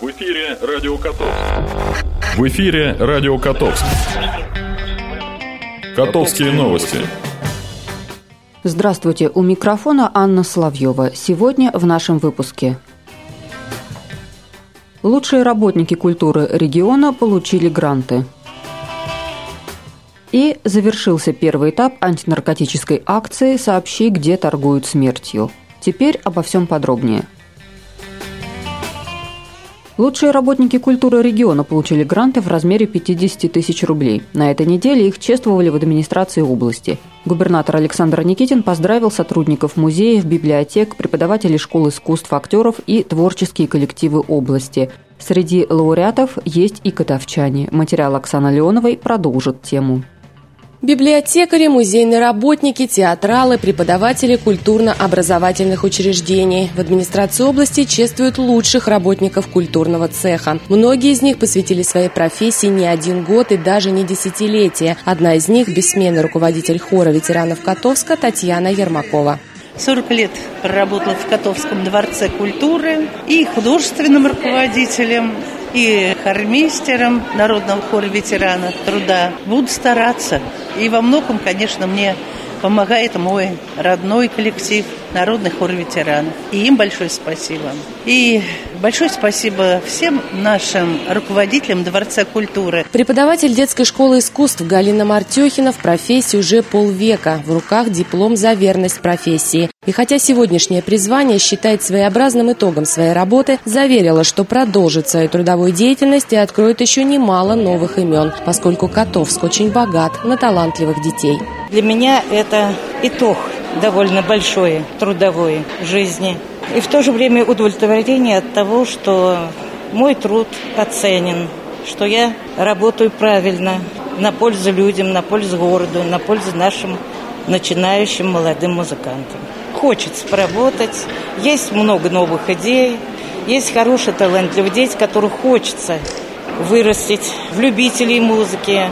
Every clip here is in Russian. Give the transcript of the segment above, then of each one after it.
В эфире Радио Котовск. В эфире Радио Котовск. Котовские новости. Здравствуйте, у микрофона Анна Соловьева. Сегодня в нашем выпуске. Лучшие работники культуры региона получили гранты. И завершился первый этап антинаркотической акции «Сообщи, где торгуют смертью». Теперь обо всем подробнее – Лучшие работники культуры региона получили гранты в размере 50 тысяч рублей. На этой неделе их чествовали в администрации области. Губернатор Александр Никитин поздравил сотрудников музеев, библиотек, преподавателей школ искусств, актеров и творческие коллективы области. Среди лауреатов есть и котовчане. Материал Оксаны Леоновой продолжит тему. Библиотекари, музейные работники, театралы, преподаватели культурно-образовательных учреждений. В администрации области чествуют лучших работников культурного цеха. Многие из них посвятили своей профессии не один год и даже не десятилетие. Одна из них – бессменный руководитель хора ветеранов Котовска Татьяна Ермакова. 40 лет проработала в Котовском дворце культуры и художественным руководителем, и хормейстером Народного хора ветерана труда. Буду стараться. И во многом, конечно, мне помогает мой родной коллектив Народный хор ветеранов. И им большое спасибо. И большое спасибо всем нашим руководителям Дворца культуры. Преподаватель детской школы искусств Галина Мартехина в профессии уже полвека. В руках диплом за верность профессии. И хотя сегодняшнее призвание считает своеобразным итогом своей работы, заверила, что продолжит свою трудовую деятельность и откроет еще немало новых имен, поскольку Котовск очень богат на талантливых детей. Для меня это итог довольно большой трудовой жизни. И в то же время удовлетворение от того, что мой труд оценен, что я работаю правильно, на пользу людям, на пользу городу, на пользу нашим начинающим молодым музыкантам. Хочется поработать, есть много новых идей, есть хороший талантливые дети, которых хочется вырастить в любителей музыки,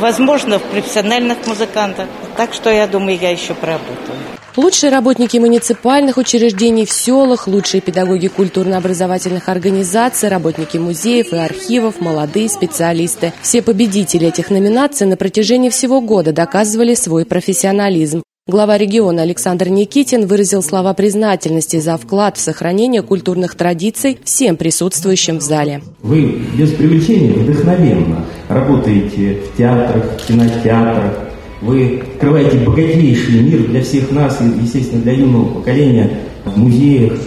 возможно, в профессиональных музыкантах. Так что я думаю, я еще поработаю. Лучшие работники муниципальных учреждений в селах, лучшие педагоги культурно-образовательных организаций, работники музеев и архивов, молодые специалисты. Все победители этих номинаций на протяжении всего года доказывали свой профессионализм. Глава региона Александр Никитин выразил слова признательности за вклад в сохранение культурных традиций всем присутствующим в зале. Вы без привлечения вдохновенно работаете в театрах, в кинотеатрах, вы открываете богатейший мир для всех нас и, естественно, для юного поколения в музеях,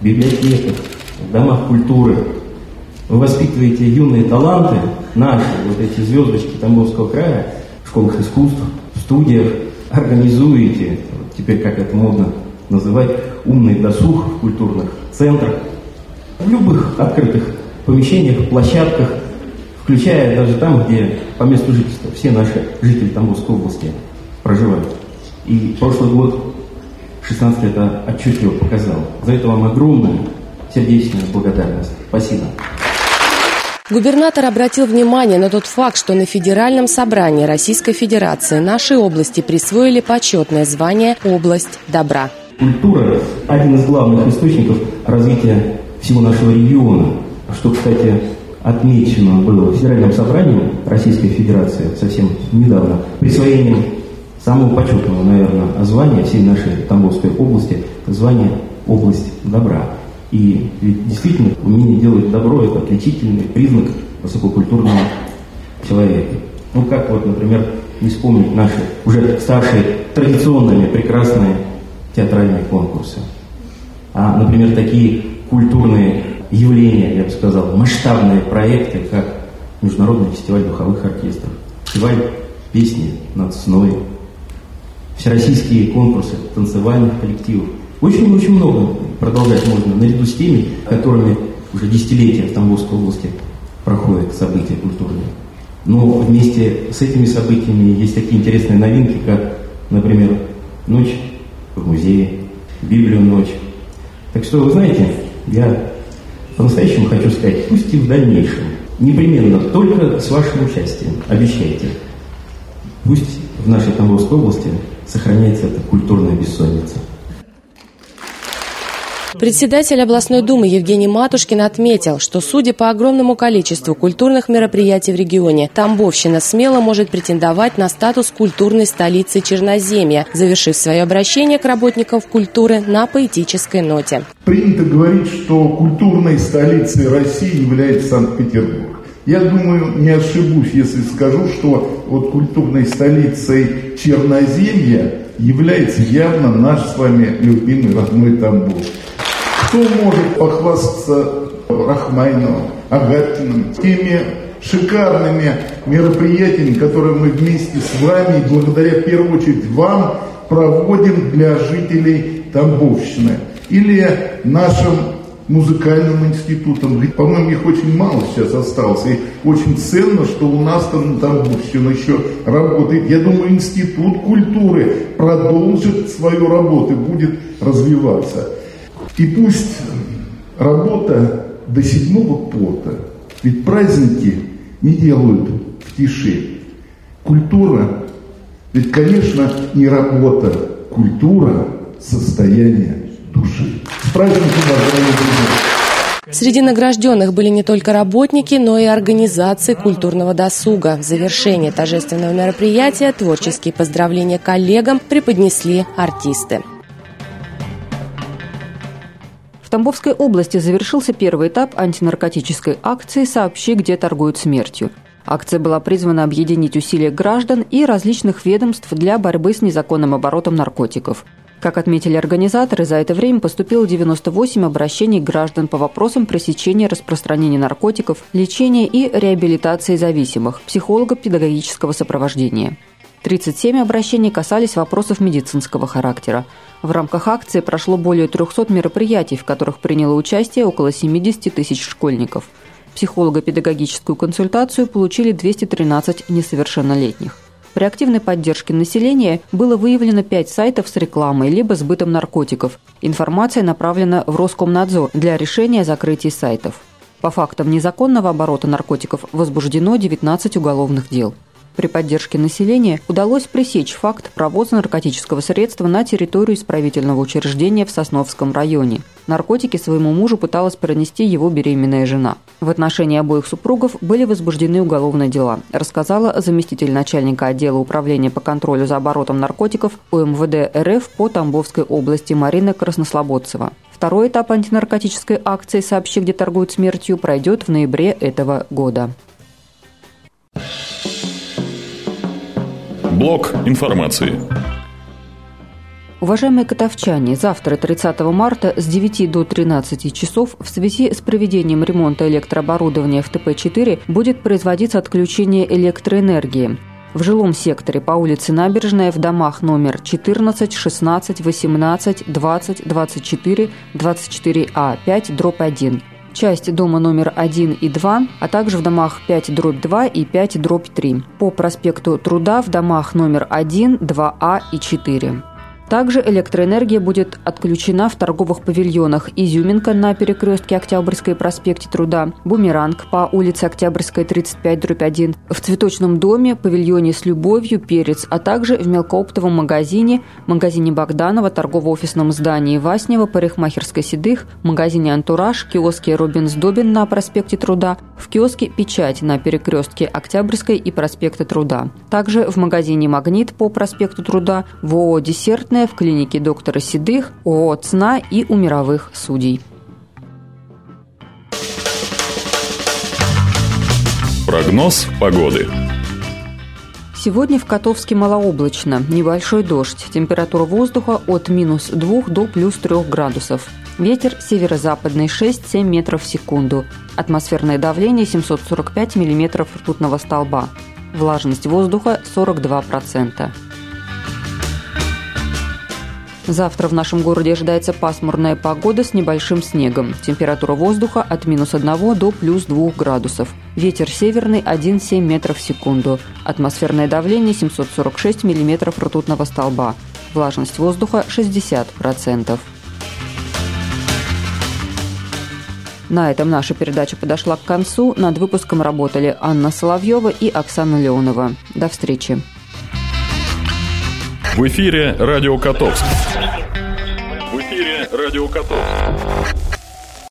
библиотеках, в домах культуры. Вы воспитываете юные таланты, наши, вот эти звездочки Тамбовского края, в школах искусств, в студиях, организуете, теперь как это модно называть, умный досуг в культурных центрах, в любых открытых помещениях, площадках – включая даже там, где по месту жительства все наши жители Тамбовской области проживают. И прошлый год, 16 это отчетливо показал. За это вам огромная сердечная благодарность. Спасибо. Губернатор обратил внимание на тот факт, что на Федеральном собрании Российской Федерации нашей области присвоили почетное звание «Область добра». Культура – один из главных источников развития всего нашего региона, что, кстати, отмечено было Федеральным собранием Российской Федерации совсем недавно присвоением самого почетного, наверное, звания всей нашей Тамбовской области, звание «Область добра». И ведь действительно умение делать добро – это отличительный признак высококультурного человека. Ну, как вот, например, не вспомнить наши уже старшие традиционные прекрасные театральные конкурсы. А, например, такие культурные явления, я бы сказал, масштабные проекты, как Международный фестиваль духовых оркестров, фестиваль песни над сной, всероссийские конкурсы танцевальных коллективов. Очень-очень много продолжать можно, наряду с теми, которыми уже десятилетия в Тамбовской области проходят события культурные. Но вместе с этими событиями есть такие интересные новинки, как, например, ночь в музее, Библию ночь. Так что, вы знаете, я по-настоящему хочу сказать, пусть и в дальнейшем, непременно, только с вашим участием, обещайте, пусть в нашей Тамбовской области сохраняется эта культурная бессонница. Председатель областной думы Евгений Матушкин отметил, что судя по огромному количеству культурных мероприятий в регионе, Тамбовщина смело может претендовать на статус культурной столицы Черноземья, завершив свое обращение к работникам культуры на поэтической ноте. Принято говорить, что культурной столицей России является Санкт-Петербург. Я думаю, не ошибусь, если скажу, что вот культурной столицей Черноземья является явно наш с вами любимый родной Тамбов. Кто может похвастаться Рахмайновым, Агатиным, теми шикарными мероприятиями, которые мы вместе с вами благодаря, в первую очередь, вам проводим для жителей Тамбовщины. Или нашим музыкальным институтом. По-моему, их очень мало сейчас осталось. И очень ценно, что у нас там, там все еще работает. Я думаю, институт культуры продолжит свою работу и будет развиваться. И пусть работа до седьмого пота, ведь праздники не делают в тиши. Культура, ведь, конечно, не работа, культура – состояние души. С праздником, уважаемые друзья! Среди награжденных были не только работники, но и организации культурного досуга. В завершение торжественного мероприятия творческие поздравления коллегам преподнесли артисты. В Тамбовской области завершился первый этап антинаркотической акции «Сообщи, где торгуют смертью». Акция была призвана объединить усилия граждан и различных ведомств для борьбы с незаконным оборотом наркотиков. Как отметили организаторы, за это время поступило 98 обращений граждан по вопросам пресечения распространения наркотиков, лечения и реабилитации зависимых, психолого-педагогического сопровождения. 37 обращений касались вопросов медицинского характера. В рамках акции прошло более 300 мероприятий, в которых приняло участие около 70 тысяч школьников. Психолого-педагогическую консультацию получили 213 несовершеннолетних. При активной поддержке населения было выявлено пять сайтов с рекламой либо сбытом наркотиков. Информация направлена в Роскомнадзор для решения о закрытии сайтов. По фактам незаконного оборота наркотиков возбуждено 19 уголовных дел. При поддержке населения удалось пресечь факт провоза наркотического средства на территорию исправительного учреждения в Сосновском районе. Наркотики своему мужу пыталась пронести его беременная жена. В отношении обоих супругов были возбуждены уголовные дела, рассказала заместитель начальника отдела управления по контролю за оборотом наркотиков УМВД РФ по Тамбовской области Марина Краснослободцева. Второй этап антинаркотической акции «Сообщи, где торгуют смертью» пройдет в ноябре этого года. Блок информации. Уважаемые котовчане, завтра, 30 марта, с 9 до 13 часов в связи с проведением ремонта электрооборудования в ТП-4 будет производиться отключение электроэнергии. В жилом секторе по улице Набережная в домах номер 14, 16, 18, 20, 24, 24А, 5, дробь 1 часть дома номер 1 и 2, а также в домах 5 дробь 2 и 5 дробь 3 по проспекту Труда в домах номер 1, 2А и 4. Также электроэнергия будет отключена в торговых павильонах. «Изюминка» на перекрестке Октябрьской проспекте Труда, «Бумеранг» по улице Октябрьской, 35-1, в цветочном доме, павильоне «С любовью», «Перец», а также в мелкооптовом магазине, магазине Богданова, торгово-офисном здании Васнева, парикмахерской Седых, магазине «Антураж», киоске «Робинс Добин» на проспекте Труда, в киоске «Печать» на перекрестке Октябрьской и проспекта Труда. Также в магазине «Магнит» по проспекту Труда, в ООО «Десертный» в клинике доктора Седых, ООО «ЦНА» и у мировых судей. Прогноз погоды. Сегодня в Котовске малооблачно, небольшой дождь. Температура воздуха от минус 2 до плюс 3 градусов. Ветер северо-западный 6-7 метров в секунду. Атмосферное давление 745 миллиметров ртутного столба. Влажность воздуха 42%. Завтра в нашем городе ожидается пасмурная погода с небольшим снегом. Температура воздуха от минус 1 до плюс 2 градусов. Ветер северный 1,7 метров в секунду. Атмосферное давление 746 миллиметров ртутного столба. Влажность воздуха 60%. На этом наша передача подошла к концу. Над выпуском работали Анна Соловьева и Оксана Леонова. До встречи. В эфире «Радио Котовск». Радио Котовск.